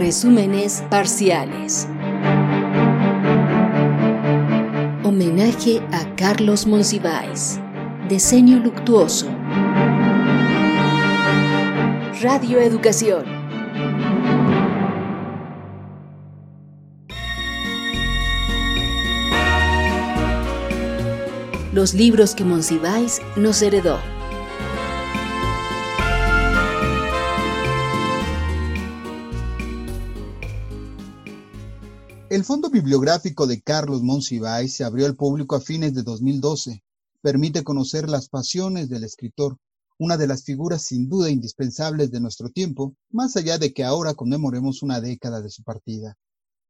Resúmenes parciales. Homenaje a Carlos Monsiváis. Diseño luctuoso. Radio Educación. Los libros que Monsiváis nos heredó. El Fondo Bibliográfico de Carlos Monsiváis se abrió al público a fines de 2012. Permite conocer las pasiones del escritor, una de las figuras sin duda indispensables de nuestro tiempo, más allá de que ahora conmemoremos una década de su partida.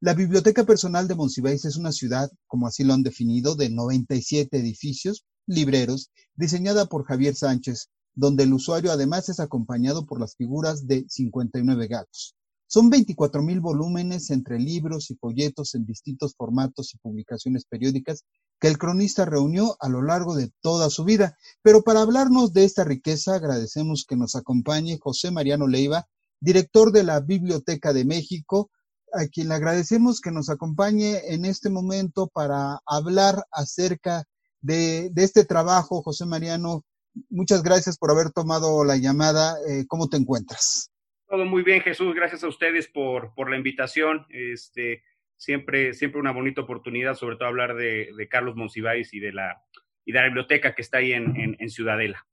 La biblioteca personal de Monsiváis es una ciudad, como así lo han definido, de 97 edificios, libreros, diseñada por Javier Sánchez, donde el usuario además es acompañado por las figuras de 59 gatos. Son 24 mil volúmenes entre libros y folletos en distintos formatos y publicaciones periódicas que el cronista reunió a lo largo de toda su vida. Pero para hablarnos de esta riqueza, agradecemos que nos acompañe José Mariano Leiva, director de la Biblioteca de México, a quien le agradecemos que nos acompañe en este momento para hablar acerca de, este trabajo. José Mariano, muchas gracias por haber tomado la llamada. Eh, ¿Cómo te encuentras? Todo muy bien, Jesús. Gracias a ustedes por, por la invitación. Este, siempre, siempre una bonita oportunidad, sobre todo hablar de, Carlos Monsiváis y de la y de la biblioteca que está ahí en, en, Ciudadela.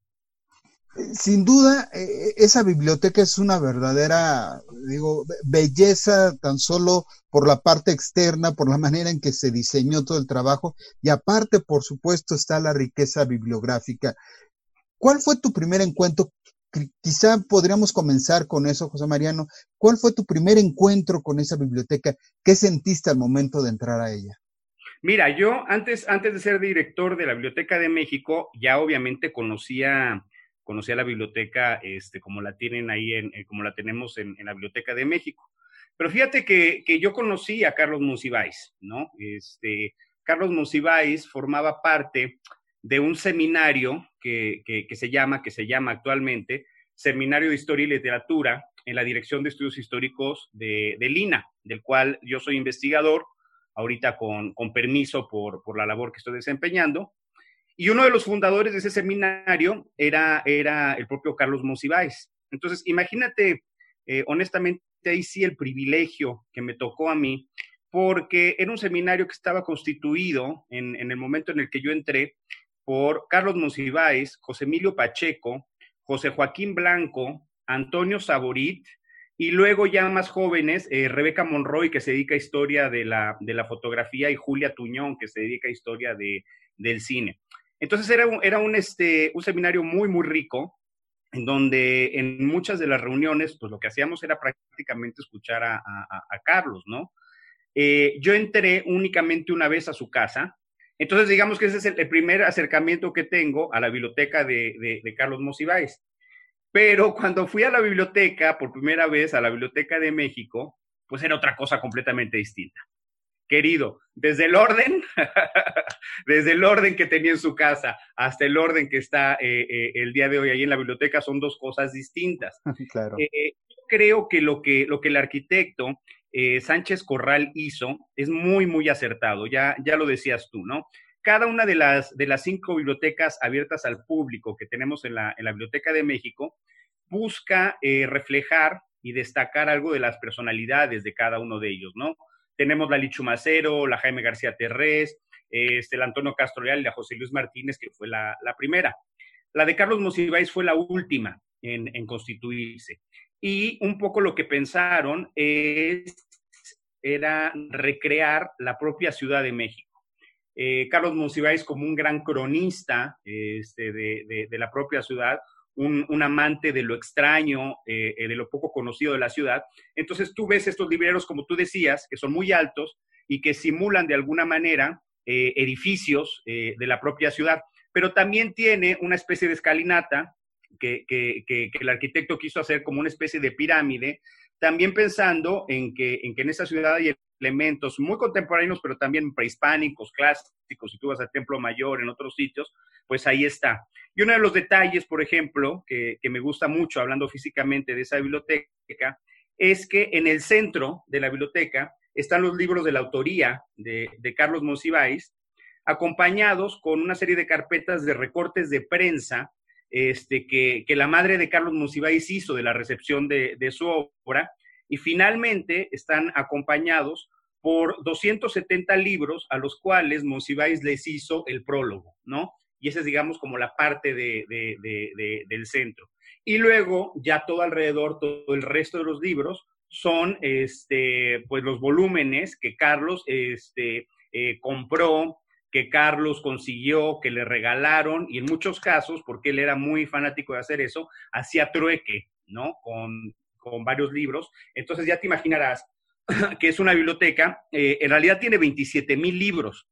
Sin duda, eh, esa biblioteca es una verdadera, digo, belleza tan solo por la parte externa, por la manera en que se diseñó todo el trabajo y aparte, por supuesto, está la riqueza bibliográfica. ¿Cuál fue tu primer encuentro quizá podríamos comenzar con eso, José Mariano. ¿Cuál fue tu primer encuentro con esa biblioteca? ¿Qué sentiste al momento de entrar a ella? Mira, yo antes, antes de ser director de la Biblioteca de México, ya obviamente conocía, conocía la biblioteca este, como la tienen ahí, en, eh, como la tenemos en, la Biblioteca de México. Pero fíjate que, que yo conocí a Carlos Monsiváis, ¿no? Este, Carlos Monsiváis formaba parte de un seminario que, se llama, que se llama actualmente Seminario de Historia y Literatura en la Dirección de Estudios Históricos de, de Lina, del cual yo soy investigador, ahorita con, permiso por, la labor que estoy desempeñando. Y uno de los fundadores de ese seminario era, era el propio Carlos Monsiváis. Entonces, imagínate, eh, honestamente, ahí sí el privilegio que me tocó a mí, porque era un seminario que estaba constituido en, en el momento en el que yo entré por Carlos Monsiváis, José Emilio Pacheco, José Joaquín Blanco, Antonio Saborit, y luego ya más jóvenes, eh, Rebeca Monroy, que se dedica a historia de la, de la fotografía, y Julia Tuñón, que se dedica a historia de, del cine. Entonces era, un, era un, este, un seminario muy, muy rico, en donde en muchas de las reuniones, pues lo que hacíamos era prácticamente escuchar a, Carlos, ¿no? Eh, yo entré únicamente una vez a su casa, entonces, digamos que ese es el, primer acercamiento que tengo a la biblioteca de, Carlos Monsiváis. Pero cuando fui a la biblioteca por primera vez, a la Biblioteca de México, pues era otra cosa completamente distinta. Querido, desde el orden, desde el orden que tenía en su casa hasta el orden que está eh, eh, el día de hoy ahí en la biblioteca son dos cosas distintas. Claro. Eh, creo que lo, que lo que el arquitecto eh, Sánchez Corral hizo es muy, muy acertado, ya, ya lo decías tú, ¿no? Cada una de las, de las cinco bibliotecas abiertas al público que tenemos en la, en la Biblioteca de México busca eh, reflejar y destacar algo de las personalidades de cada uno de ellos, ¿no? Tenemos la Lichumacero, la Jaime García Terrés, este, el Antonio Castro Leal y la José Luis Martínez, que fue la, la primera. La de Carlos Monsiváis fue la última en, en constituirse. Y un poco lo que pensaron es, era recrear la propia Ciudad de México. Eh, Carlos Monsiváis como un gran cronista este, de, la propia ciudad, un, amante de lo extraño, eh, eh, de lo poco conocido de la ciudad. Entonces tú ves estos libreros, como tú decías, que son muy altos y que simulan de alguna manera edificios de la propia ciudad, pero también tiene una especie de escalinata que, el arquitecto quiso hacer como una especie de pirámide, también pensando en que, en esa ciudad hay elementos muy contemporáneos, pero también prehispánicos, clásicos, si tú vas al Templo Mayor, en otros sitios, pues ahí está. Y uno de los detalles, por ejemplo, que, me gusta mucho, hablando físicamente de esa biblioteca, es que en el centro de la biblioteca están los libros de la autoría de, Carlos Monsiváis, acompañados con una serie de carpetas de recortes de prensa este, que, la madre de Carlos Monsiváis hizo de la recepción de, de su obra, y finalmente están acompañados por 270 libros a los cuales Monsiváis les hizo el prólogo, ¿no? Y esa es, digamos, como la parte de, del centro. Y luego, ya todo alrededor, todo el resto de los libros son, este, pues, los volúmenes que Carlos, este, eh, compró, que Carlos consiguió, que le regalaron, y en muchos casos, porque él era muy fanático de hacer eso, hacía trueque, ¿no? Con, con varios libros. Entonces ya te imaginarás que es una biblioteca, eh, en realidad tiene 27 mil libros,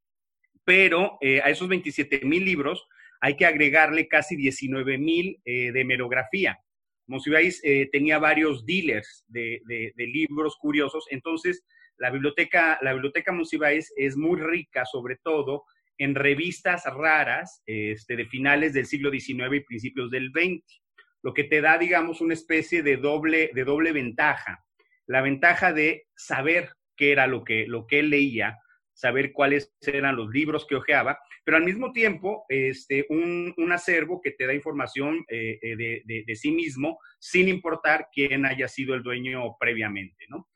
pero eh, a esos 27 mil libros hay que agregarle casi 19 mil eh, de hemerografía. Monsiváis tenía varios dealers de, libros curiosos, entonces la biblioteca, la biblioteca es muy rica, sobre todo en revistas raras este, de finales del siglo XIX y principios del XX, lo que te da, digamos, una especie de doble, de doble ventaja la ventaja de saber qué era lo que, lo que él leía, saber cuáles eran los libros que hojeaba, pero al mismo tiempo este, un, acervo que te da información eh, eh, de, sí mismo sin importar quién haya sido el dueño previamente, ¿no?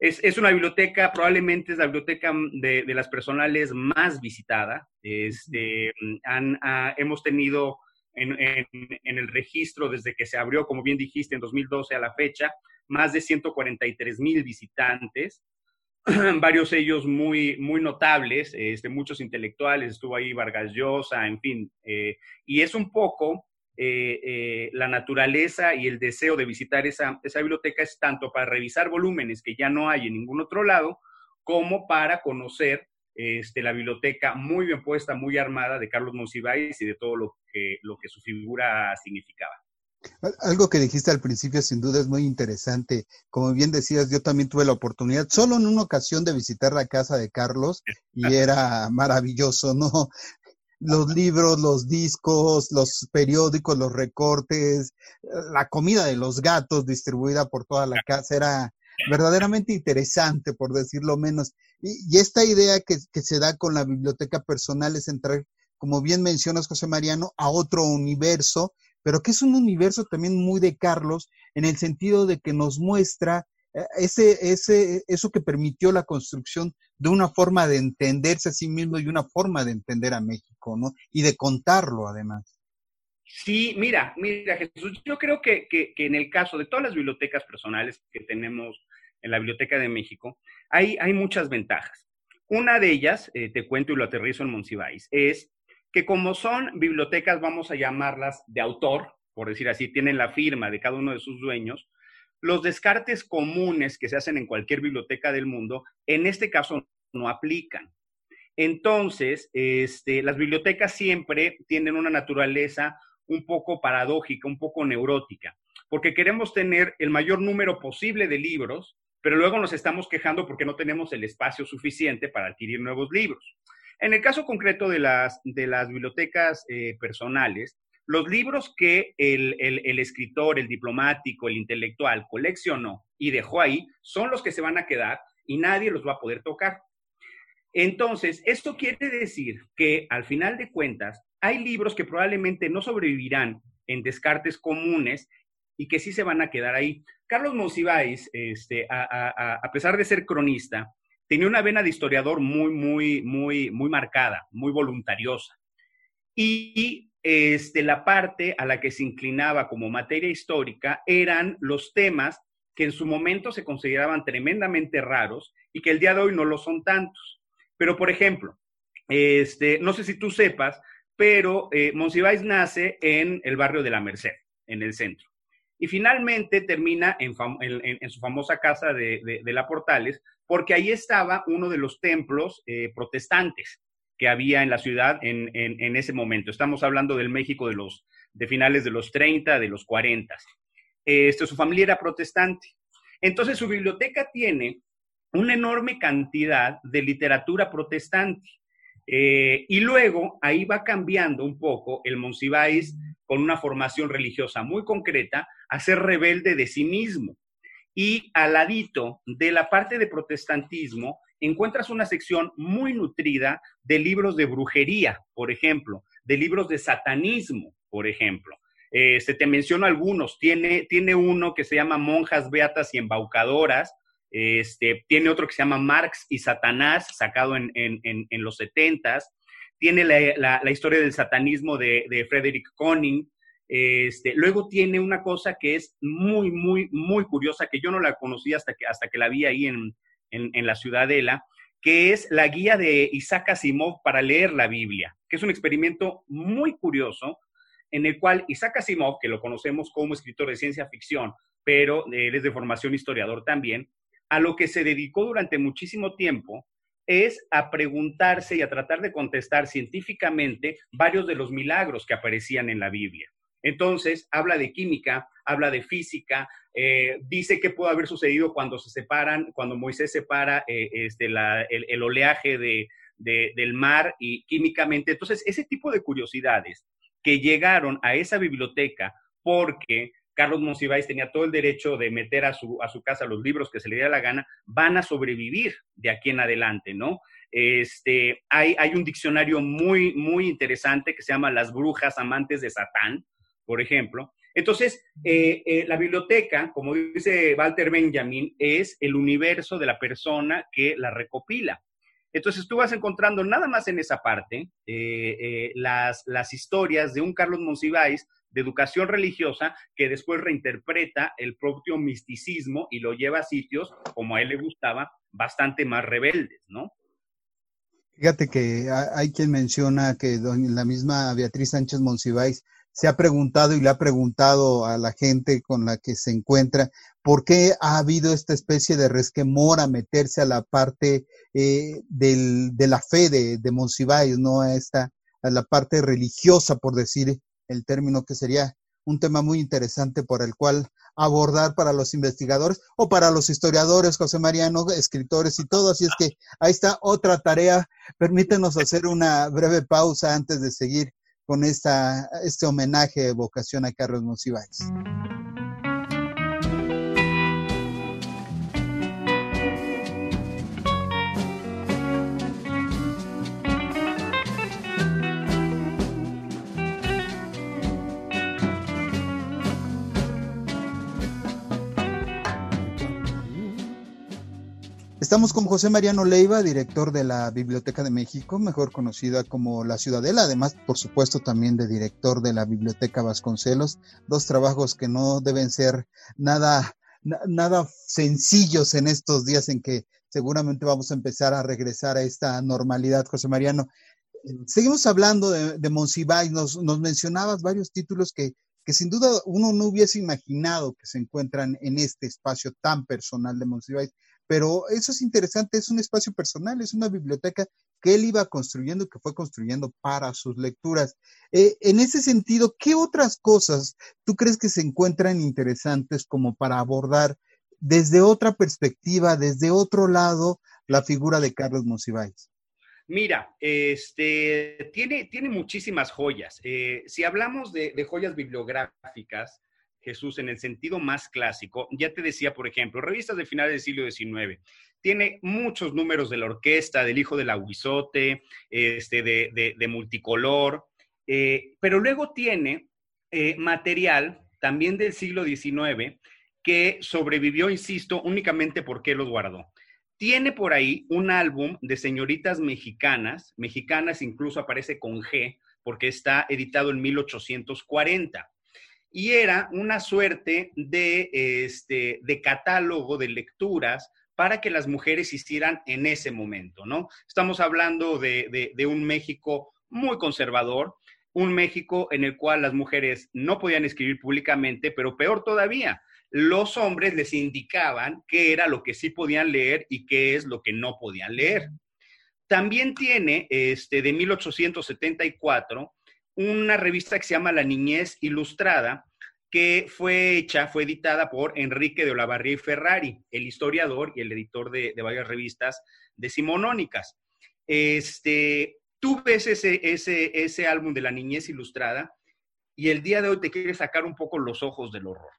Es, una biblioteca, probablemente es la biblioteca de, las personales más visitada. Este, hemos tenido en, en, el registro desde que se abrió, como bien dijiste, en 2012 a la fecha, más de 143 mil visitantes, varios de ellos muy, muy notables, este, muchos intelectuales, estuvo ahí Vargas Llosa, en fin, eh, y es un poco eh, eh, la naturaleza y el deseo de visitar esa, esa biblioteca es tanto para revisar volúmenes que ya no hay en ningún otro lado, como para conocer este, la biblioteca muy bien puesta, muy armada de Carlos Monsiváis y de todo lo que, lo que su figura significaba. Algo que dijiste al principio sin duda es muy interesante. Como bien decías, yo también tuve la oportunidad, solo en una ocasión, de visitar la casa de Carlos y era maravilloso, ¿no? Los libros, los discos, los periódicos, los recortes, la comida de los gatos distribuida por toda la casa era verdaderamente interesante, por decirlo menos. Y, esta idea que, que se da con la biblioteca personal es entrar, como bien mencionas, José Mariano, a otro universo pero que es un universo también muy de Carlos en el sentido de que nos muestra ese, ese, eso que permitió la construcción de una forma de entenderse a sí mismo y una forma de entender a México, ¿no? Y de contarlo además. Sí, mira, mira, Jesús, yo creo que, en el caso de todas las bibliotecas personales que tenemos en la Biblioteca de México, hay, hay muchas ventajas. Una de ellas, eh, te cuento y lo aterrizo en Monsiváis, es que como son bibliotecas, vamos a llamarlas de autor, por decir así, tienen la firma de cada uno de sus dueños, los descartes comunes que se hacen en cualquier biblioteca del mundo, en este caso no aplican. Entonces, este, las bibliotecas siempre tienen una naturaleza un poco paradójica, un poco neurótica, porque queremos tener el mayor número posible de libros, pero luego nos estamos quejando porque no tenemos el espacio suficiente para adquirir nuevos libros. En el caso concreto de las, de las bibliotecas eh, personales, los libros que el, el, escritor, el diplomático, el intelectual coleccionó y dejó ahí son los que se van a quedar y nadie los va a poder tocar. Entonces, esto quiere decir que al final de cuentas, hay libros que probablemente no sobrevivirán en descartes comunes y que sí se van a quedar ahí. Carlos Monsiváis, este, a, a pesar de ser cronista, tenía una vena de historiador muy, muy, muy, muy marcada, muy voluntariosa. Y este, la parte a la que se inclinaba como materia histórica eran los temas que en su momento se consideraban tremendamente raros y que el día de hoy no lo son tantos. Pero, por ejemplo, este, no sé si tú sepas, pero eh, nace en el barrio de la Merced, en el centro. Y finalmente termina en, su famosa casa de, de, la Portales, porque ahí estaba uno de los templos eh, protestantes que había en la ciudad en, ese momento. Estamos hablando del México de, los, de finales de los 30, de los 40. Este, su familia era protestante. Entonces su biblioteca tiene una enorme cantidad de literatura protestante. Eh, y luego ahí va cambiando un poco el Monsiváis con una formación religiosa muy concreta a ser rebelde de sí mismo. Y al ladito de la parte de protestantismo encuentras una sección muy nutrida de libros de brujería, por ejemplo, de libros de satanismo, por ejemplo. Eh, se te menciono algunos. Tiene, tiene uno que se llama Monjas Beatas y Embaucadoras. Este, tiene otro que se llama Marx y Satanás, sacado en, los setentas. Tiene la, historia del satanismo de, de Frederick Conning. Este, luego tiene una cosa que es muy, muy, muy curiosa, que yo no la conocí hasta que, hasta que la vi ahí en, en, la Ciudadela, que es la guía de Isaac Asimov para leer la Biblia, que es un experimento muy curioso en el cual Isaac Asimov, que lo conocemos como escritor de ciencia ficción, pero él es de formación historiador también, a lo que se dedicó durante muchísimo tiempo es a preguntarse y a tratar de contestar científicamente varios de los milagros que aparecían en la Biblia. Entonces, habla de química, habla de física, eh, dice qué puede haber sucedido cuando se separan, cuando Moisés separa eh, este, el, oleaje del mar y químicamente. Entonces, ese tipo de curiosidades que llegaron a esa biblioteca porque Carlos Monsiváis tenía todo el derecho de meter a su, a su casa los libros que se le diera la gana, van a sobrevivir de aquí en adelante, ¿no? Este, hay, hay un diccionario muy, muy interesante que se llama Las brujas amantes de Satán, por ejemplo. Entonces, eh, eh, la biblioteca, como dice Walter Benjamin, es el universo de la persona que la recopila. Entonces tú vas encontrando nada más en esa parte eh, las, las historias de un Carlos Monsiváis de educación religiosa que después reinterpreta el propio misticismo y lo lleva a sitios, como a él le gustaba, bastante más rebeldes, ¿no? Fíjate que hay quien menciona que la misma Beatriz Sánchez Monsiváis se ha preguntado y le ha preguntado a la gente con la que se encuentra por qué ha habido esta especie de resquemor a meterse a la parte eh, de la fe de, de ¿no? A, esta, a la parte religiosa, por decir el término que sería un tema muy interesante por el cual abordar para los investigadores o para los historiadores, José Mariano, escritores y todo. Así es que ahí está otra tarea. Permítenos hacer una breve pausa antes de seguir con esta, este homenaje de vocación a Carlos Monsiváis. Estamos con José Mariano Leiva, director de la Biblioteca de México, mejor conocida como La Ciudadela, además, por supuesto, también de director de la Biblioteca Vasconcelos, dos trabajos que no deben ser nada, nada sencillos en estos días en que seguramente vamos a empezar a regresar a esta normalidad, José Mariano. Seguimos hablando de, de Monsiváis, nos, mencionabas varios títulos que, que sin duda uno no hubiese imaginado que se encuentran en este espacio tan personal de Monsiváis. Pero eso es interesante, es un espacio personal, es una biblioteca que él iba construyendo, que fue construyendo para sus lecturas. Eh, en ese sentido, ¿qué otras cosas tú crees que se encuentran interesantes como para abordar desde otra perspectiva, desde otro lado, la figura de Carlos Monsiváis? Mira, este, tiene, tiene muchísimas joyas. Eh, si hablamos de, de, joyas bibliográficas, Jesús en el sentido más clásico, ya te decía, por ejemplo, revistas de finales del siglo XIX, tiene muchos números de la orquesta, del hijo del aguizote, este, de, multicolor, eh, pero luego tiene eh, material también del siglo XIX que sobrevivió, insisto, únicamente porque lo guardó. Tiene por ahí un álbum de señoritas mexicanas, mexicanas incluso aparece con G, porque está editado en 1840 y era una suerte de, este, de catálogo de lecturas para que las mujeres hicieran en ese momento, ¿no? Estamos hablando de, de, un México muy conservador, un México en el cual las mujeres no podían escribir públicamente, pero peor todavía, los hombres les indicaban qué era lo que sí podían leer y qué es lo que no podían leer. También tiene, este, de 1874, una revista que se llama La Niñez Ilustrada, que fue hecha, fue editada por Enrique de Olavarría y Ferrari, el historiador y el editor de, varias revistas decimonónicas. Este, tú ves ese, ese, ese álbum de La Niñez Ilustrada y el día de hoy te quieres sacar un poco los ojos del horror.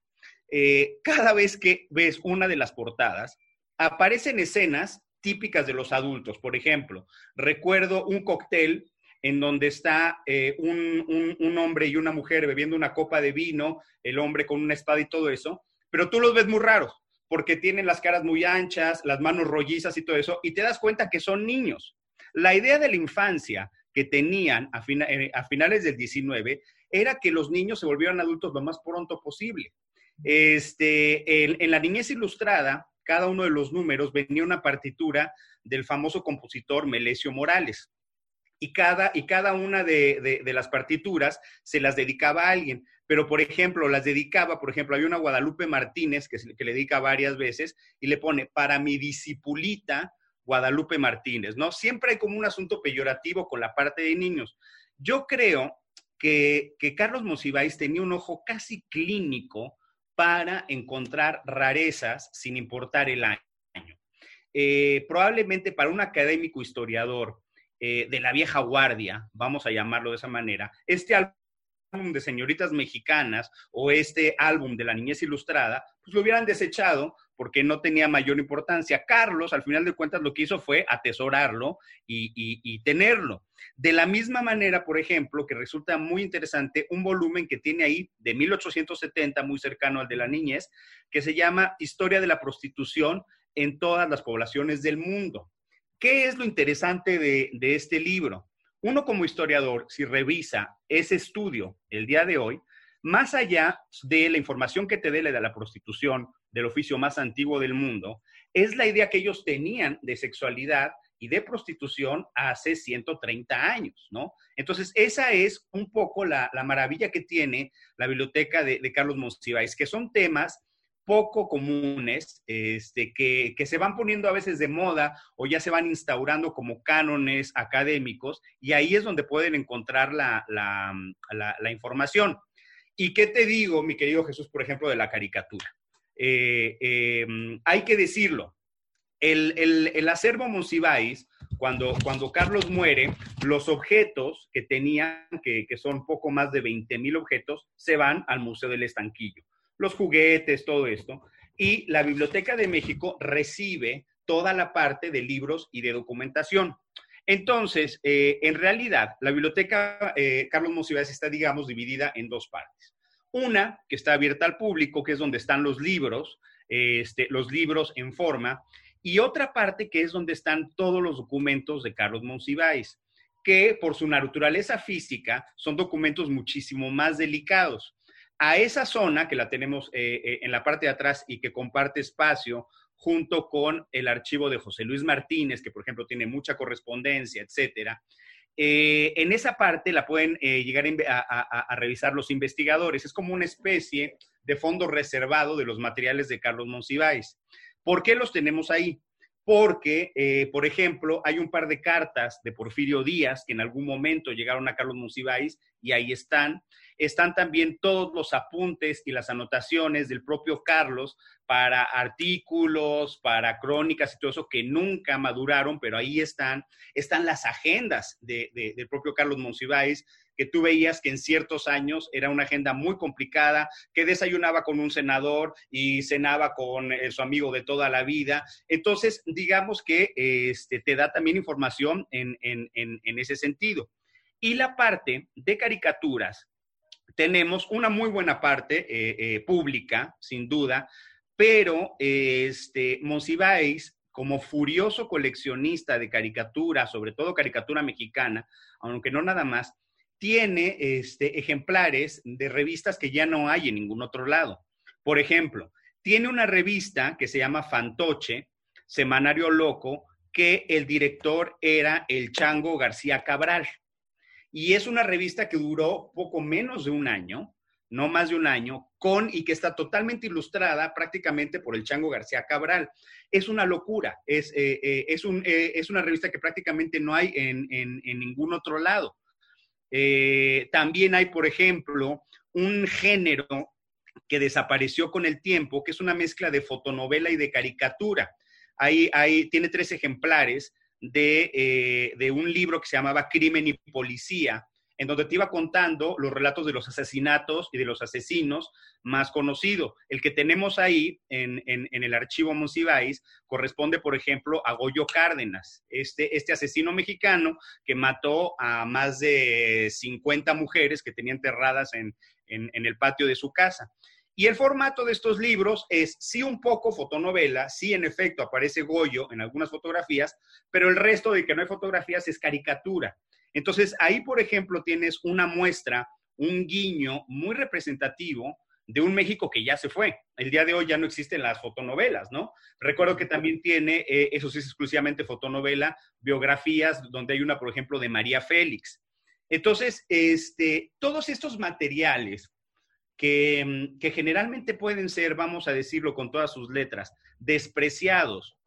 eh, cada vez que ves una de las portadas, aparecen escenas típicas de los adultos. Por ejemplo, recuerdo un cóctel en donde está eh, un, un, hombre y una mujer bebiendo una copa de vino, el hombre con una espada y todo eso, pero tú los ves muy raros porque tienen las caras muy anchas, las manos rollizas y todo eso, y te das cuenta que son niños. La idea de la infancia que tenían a, eh, finales del 19 era que los niños se volvieran adultos lo más pronto posible. Este, en, la niñez ilustrada, cada uno de los números venía una partitura del famoso compositor Melesio Morales. Y cada, y cada una de, las partituras se las dedicaba a alguien. Pero, por ejemplo, las dedicaba, por ejemplo, hay una Guadalupe Martínez que, que le dedica varias veces y le pone para mi discipulita Guadalupe Martínez, ¿no? Siempre hay como un asunto peyorativo con la parte de niños. Yo creo que, Carlos Monsiváis tenía un ojo casi clínico para encontrar rarezas sin importar el año. Eh, probablemente para un académico historiador eh, de la vieja guardia, vamos a llamarlo de esa manera, este álbum de señoritas mexicanas o este álbum de la niñez ilustrada, pues lo hubieran desechado porque no tenía mayor importancia. Carlos, al final de cuentas, lo que hizo fue atesorarlo y, tenerlo. De la misma manera, por ejemplo, que resulta muy interesante un volumen que tiene ahí de 1870, muy cercano al de la niñez, que se llama Historia de la prostitución en todas las poblaciones del mundo. ¿Qué es lo interesante de, de este libro? Uno como historiador, si revisa ese estudio el día de hoy, más allá de la información que te dé de la prostitución, del oficio más antiguo del mundo, es la idea que ellos tenían de sexualidad y de prostitución hace 130 años, ¿no? Entonces, esa es un poco la, maravilla que tiene la biblioteca de, Carlos Monsiváis, que son temas poco comunes, este, que, se van poniendo a veces de moda o ya se van instaurando como cánones académicos, y ahí es donde pueden encontrar la, la información. ¿Y qué te digo, mi querido Jesús, por ejemplo, de la caricatura? Eh, em, hay que decirlo, el, acervo Monsiváis, cuando, cuando Carlos muere, los objetos que tenían, que, son poco más de 20 mil objetos, se van al Museo del Estanquillo. Los juguetes, todo esto. Y la Biblioteca de México recibe toda la parte de libros y de documentación. Entonces, eh, en realidad, la biblioteca eh, Carlos Monsiváis está, digamos, dividida en dos partes. Una que está abierta al público, que es donde están los libros, este, los libros en forma, y otra parte que es donde están todos los documentos de Carlos Monsiváis, que por su naturaleza física son documentos muchísimo más delicados. A esa zona que la tenemos eh, en la parte de atrás y que comparte espacio junto con el archivo de José Luis Martínez, que por ejemplo tiene mucha correspondencia, etcétera. Eh, en esa parte la pueden eh, llegar a, revisar los investigadores. Es como una especie de fondo reservado de los materiales de Carlos Monsiváis. ¿Por qué los tenemos ahí? Porque, eh, por ejemplo, hay un par de cartas de Porfirio Díaz que en algún momento llegaron a Carlos Monsiváis y ahí están están también todos los apuntes y las anotaciones del propio Carlos para artículos, para crónicas y todo eso que nunca maduraron, pero ahí están. Están las agendas del propio Carlos Monsiváis, que tú veías que en ciertos años era una agenda muy complicada, que desayunaba con un senador y cenaba con eh, su amigo de toda la vida. Entonces, digamos que este, te da también información en, ese sentido. Y la parte de caricaturas, tenemos una muy buena parte eh, eh, pública, sin duda, pero este, Monsiváis, como furioso coleccionista de caricatura, sobre todo caricatura mexicana, aunque no nada más, tiene este, ejemplares de revistas que ya no hay en ningún otro lado. Por ejemplo, tiene una revista que se llama Fantoche, Semanario Loco, que el director era el Chango García Cabral. Y es una revista que duró poco menos de un año, no más de un año, con y que está totalmente ilustrada prácticamente por el Chango García Cabral. Es una locura, es, eh, eh, es, un, eh, es una revista que prácticamente no hay en, ningún otro lado. También hay, por ejemplo, un género que desapareció con el tiempo, que es una mezcla de fotonovela y de caricatura. Ahí, ahí tiene tres ejemplares de, de un libro que se llamaba Crimen y Policía, en donde te iba contando los relatos de los asesinatos y de los asesinos más conocidos. El que tenemos ahí en, el archivo Monsiváis corresponde, por ejemplo, a Goyo Cárdenas, este, este asesino mexicano que mató a más de 50 mujeres que tenía enterradas en, en el patio de su casa. Y el formato de estos libros es sí un poco fotonovela, sí en efecto aparece Goyo en algunas fotografías, pero el resto de que no hay fotografías es caricatura. Entonces ahí, por ejemplo, tienes una muestra, un guiño muy representativo de un México que ya se fue. El día de hoy ya no existen las fotonovelas, ¿no? Recuerdo que también tiene, eh, eso sí es exclusivamente fotonovela, biografías, donde hay una, por ejemplo, de María Félix. Entonces, este, todos estos materiales Mm, que, generalmente pueden ser, vamos a decirlo con todas sus letras, despreciados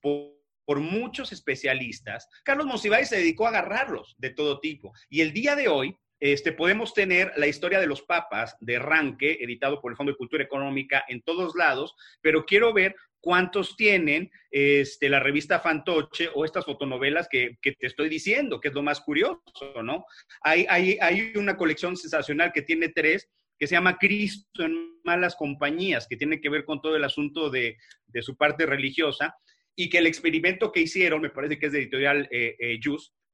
por, muchos especialistas, Carlos Monsiváis se dedicó a agarrarlos de todo tipo. Y el día de hoy, este, podemos tener la historia de los papas de Ranque, editado por el Fondo de Cultura Económica en todos lados, pero quiero ver cuántos tienen este, la revista Fantoche o estas fotonovelas que, te estoy diciendo, que es lo más curioso, ¿no? Hay, hay una colección sensacional que tiene tres que se llama Cristo en malas compañías, que tiene que ver con todo el asunto de, su parte religiosa, y que el experimento que hicieron, me parece que es de editorial eh, eh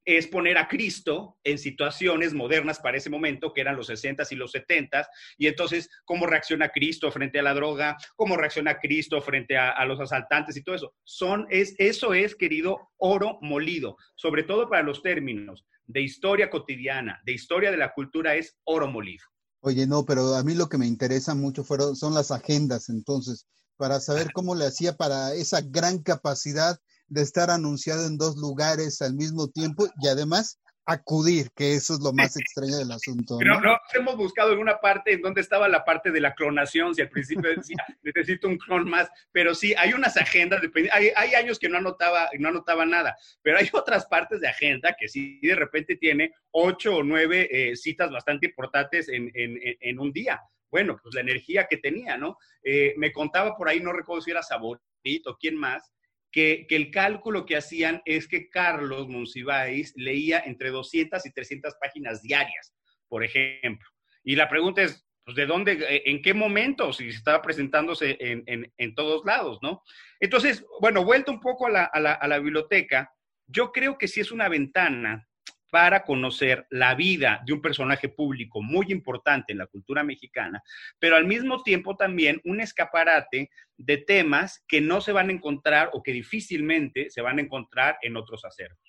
es poner a Cristo en situaciones modernas para ese momento, que eran los 60s y los 70s, y entonces cómo reacciona Cristo frente a la droga, cómo reacciona Cristo frente a, los asaltantes y todo eso. Son, es, eso es, querido, oro molido, sobre todo para los términos de historia cotidiana, de historia de la cultura, es oro molido. Oye, no, pero a mí lo que me interesa mucho fueron, son las agendas, entonces, para saber cómo le hacía para esa gran capacidad de estar anunciado en dos lugares al mismo tiempo y además acudir, que eso es lo más extraño del asunto. ¿no? no, hemos buscado en una parte en donde estaba la parte de la clonación, si al principio decía, necesito un clon más, pero sí, hay unas agendas, hay, hay, años que no anotaba, no anotaba nada, pero hay otras partes de agenda que sí de repente tiene ocho o nueve eh, citas bastante importantes en, en, en, un día. Bueno, pues la energía que tenía, ¿no? Eh, me contaba por ahí, no recuerdo si era Saborito, quién más, que, el cálculo que hacían es que Carlos Monsiváis leía entre 200 y 300 páginas diarias, por ejemplo. Y la pregunta es, pues, ¿de dónde, eh, en qué momento, si estaba presentándose en, todos lados, ¿no? Entonces, bueno, vuelto un poco a la, a la biblioteca, yo creo que sí es una ventana para conocer la vida de un personaje público muy importante en la cultura mexicana, pero al mismo tiempo también un escaparate de temas que no se van a encontrar o que difícilmente se van a encontrar en otros acervos.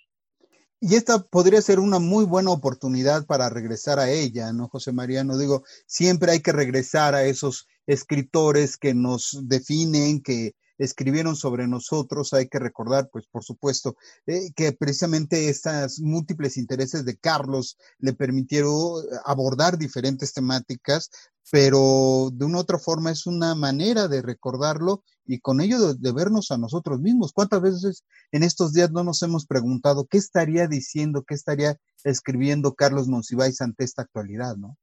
Y esta podría ser una muy buena oportunidad para regresar a ella, ¿no, José María? No digo, siempre hay que regresar a esos escritores que nos definen, que, escribieron sobre nosotros. Hay que recordar, pues, por supuesto, eh, que precisamente estas múltiples intereses de Carlos le permitieron abordar diferentes temáticas, pero de una otra forma es una manera de recordarlo y con ello de, vernos a nosotros mismos. ¿Cuántas veces en estos días no nos hemos preguntado qué estaría diciendo, qué estaría escribiendo Carlos Monsiváis ante esta actualidad, no?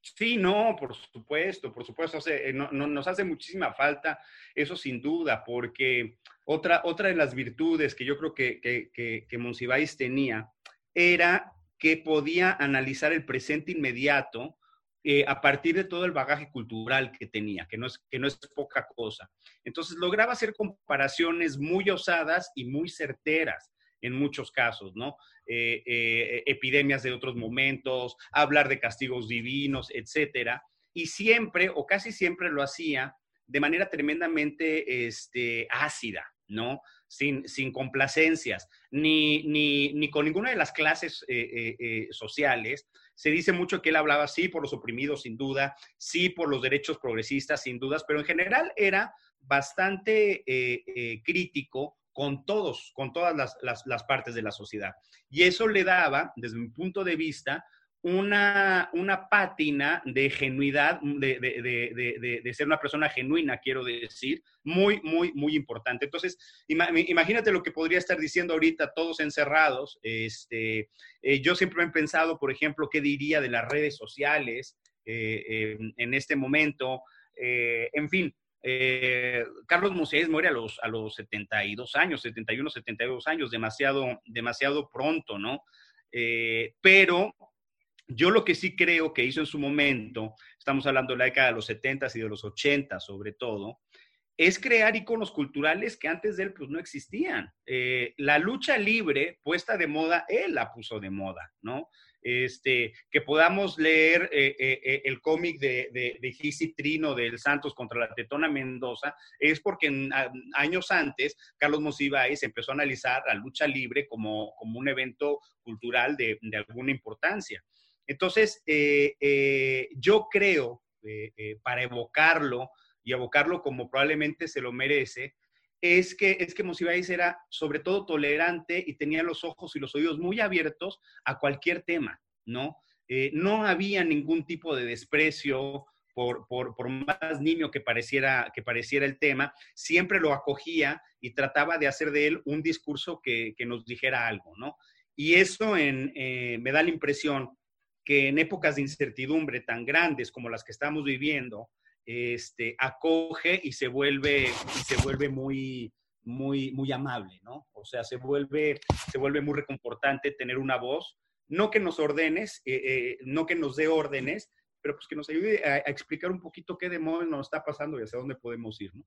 Sí, no, por supuesto, por supuesto, eh, nos hace muchísima falta eso sin duda, porque otra, otra de las virtudes que yo creo que, que, que, Monsiváis tenía era que podía analizar el presente inmediato eh, a partir de todo el bagaje cultural que tenía, que no, es, que no es poca cosa. Entonces lograba hacer comparaciones muy osadas y muy certeras en muchos casos, ¿no? Eh, eh, epidemias de otros momentos, hablar de castigos divinos, etcétera. Y siempre, o casi siempre lo hacía de manera tremendamente este, ácida, ¿no? Sin, sin complacencias, ni, ni, ni, con ninguna de las clases eh, sociales. Se dice mucho que él hablaba, sí, por los oprimidos, sin duda, sí, por los derechos progresistas, sin dudas, pero en general era bastante crítico con todos, con todas las, partes de la sociedad. Y eso le daba, desde mi punto de vista, una, una pátina de genuidad, de, ser una persona genuina, quiero decir, muy, muy, muy importante. Entonces, imagínate lo que podría estar diciendo ahorita todos encerrados. Este, eh, yo siempre he pensado, por ejemplo, qué diría de las redes sociales eh, en este momento. Eh, en fin, eh, Carlos Monsiváis muere a los, a los 72 años, 71, 72 años, demasiado, demasiado pronto, ¿no? Eh, pero yo lo que sí creo que hizo en su momento, estamos hablando de la década de los 70 y de los 80 sobre todo, es crear iconos culturales que antes de él pues no existían. Eh, la lucha libre puesta de moda, él la puso de moda, ¿no? Este, que podamos leer eh, eh, el cómic de, de, Trino del Santos contra la Tetona Mendoza, es porque años antes Carlos Monsiváis empezó a analizar la lucha libre como, como un evento cultural de, de alguna importancia. Entonces, yo creo, para evocarlo, y abocarlo como probablemente se lo merece, es que, es que Monsiváis era sobre todo tolerante y tenía los ojos y los oídos muy abiertos a cualquier tema, ¿no? Eh, no había ningún tipo de desprecio por, por, por, más niño que pareciera, que pareciera el tema, siempre lo acogía y trataba de hacer de él un discurso que, que nos dijera algo, ¿no? Y eso en, eh, me da la impresión que en épocas de incertidumbre tan grandes como las que estamos viviendo, este, acoge y se vuelve, se vuelve muy, muy, muy amable, ¿no? O sea, se vuelve, se vuelve muy reconfortante tener una voz, no que nos ordenes, eh, eh, no que nos dé órdenes, pero pues que nos ayude a, explicar un poquito qué demonios nos está pasando y hacia dónde podemos ir, ¿no?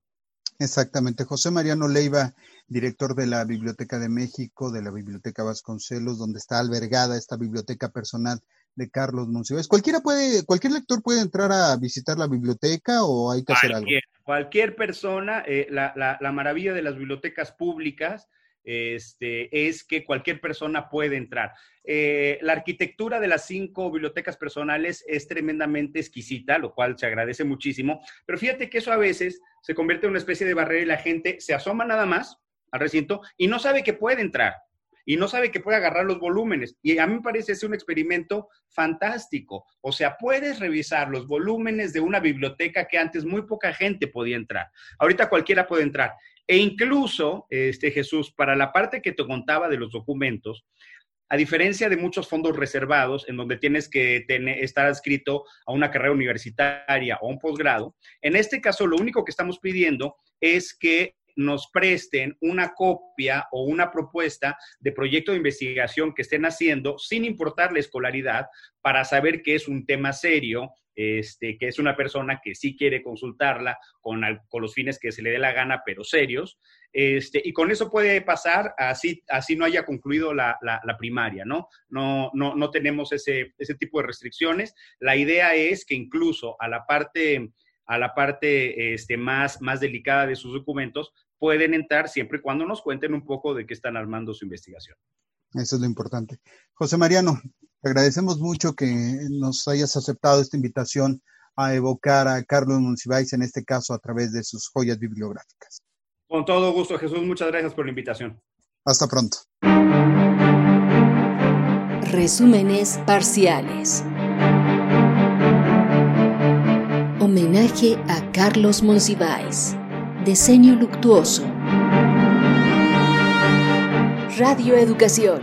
Exactamente. José Mariano Leiva, director de la Biblioteca de México, de la Biblioteca Vasconcelos, donde está albergada esta biblioteca personal de Carlos Monsiváis. Cualquiera puede, cualquier lector puede entrar a visitar la biblioteca o hay que hacer algo. Cualquier persona, eh, la, la, la, maravilla de las bibliotecas públicas este, es que cualquier persona puede entrar. Eh, la arquitectura de las cinco bibliotecas personales es tremendamente exquisita, lo cual se agradece muchísimo, pero fíjate que eso a veces se convierte en una especie de barrera y la gente se asoma nada más al recinto y no sabe que puede entrar y no sabe que puede agarrar los volúmenes. Y a mí me parece ese un experimento fantástico. O sea, puedes revisar los volúmenes de una biblioteca que antes muy poca gente podía entrar. Ahorita cualquiera puede entrar. E incluso, este Jesús, para la parte que te contaba de los documentos, a diferencia de muchos fondos reservados, en donde tienes que tener, estar adscrito a una carrera universitaria o un posgrado, en este caso lo único que estamos pidiendo es que nos presten una copia o una propuesta de proyecto de investigación que estén haciendo sin importar la escolaridad para saber que es un tema serio, este, que es una persona que sí quiere consultarla con, con los fines que se le dé la gana, pero serios. Este, y con eso puede pasar, así, así no haya concluido la, la, primaria, ¿no? No, no, no tenemos ese, ese tipo de restricciones. La idea es que incluso a la parte a la parte este, más, más delicada de sus documentos, pueden entrar siempre y cuando nos cuenten un poco de qué están armando su investigación. Eso es lo importante. José Mariano, te agradecemos mucho que nos hayas aceptado esta invitación a evocar a Carlos Monsiváis, en este caso a través de sus joyas bibliográficas. Con todo gusto, Jesús. Muchas gracias por la invitación. Hasta pronto. Resúmenes parciales. Homenaje a Carlos Monsiváis. Diseño luctuoso. Radio Educación.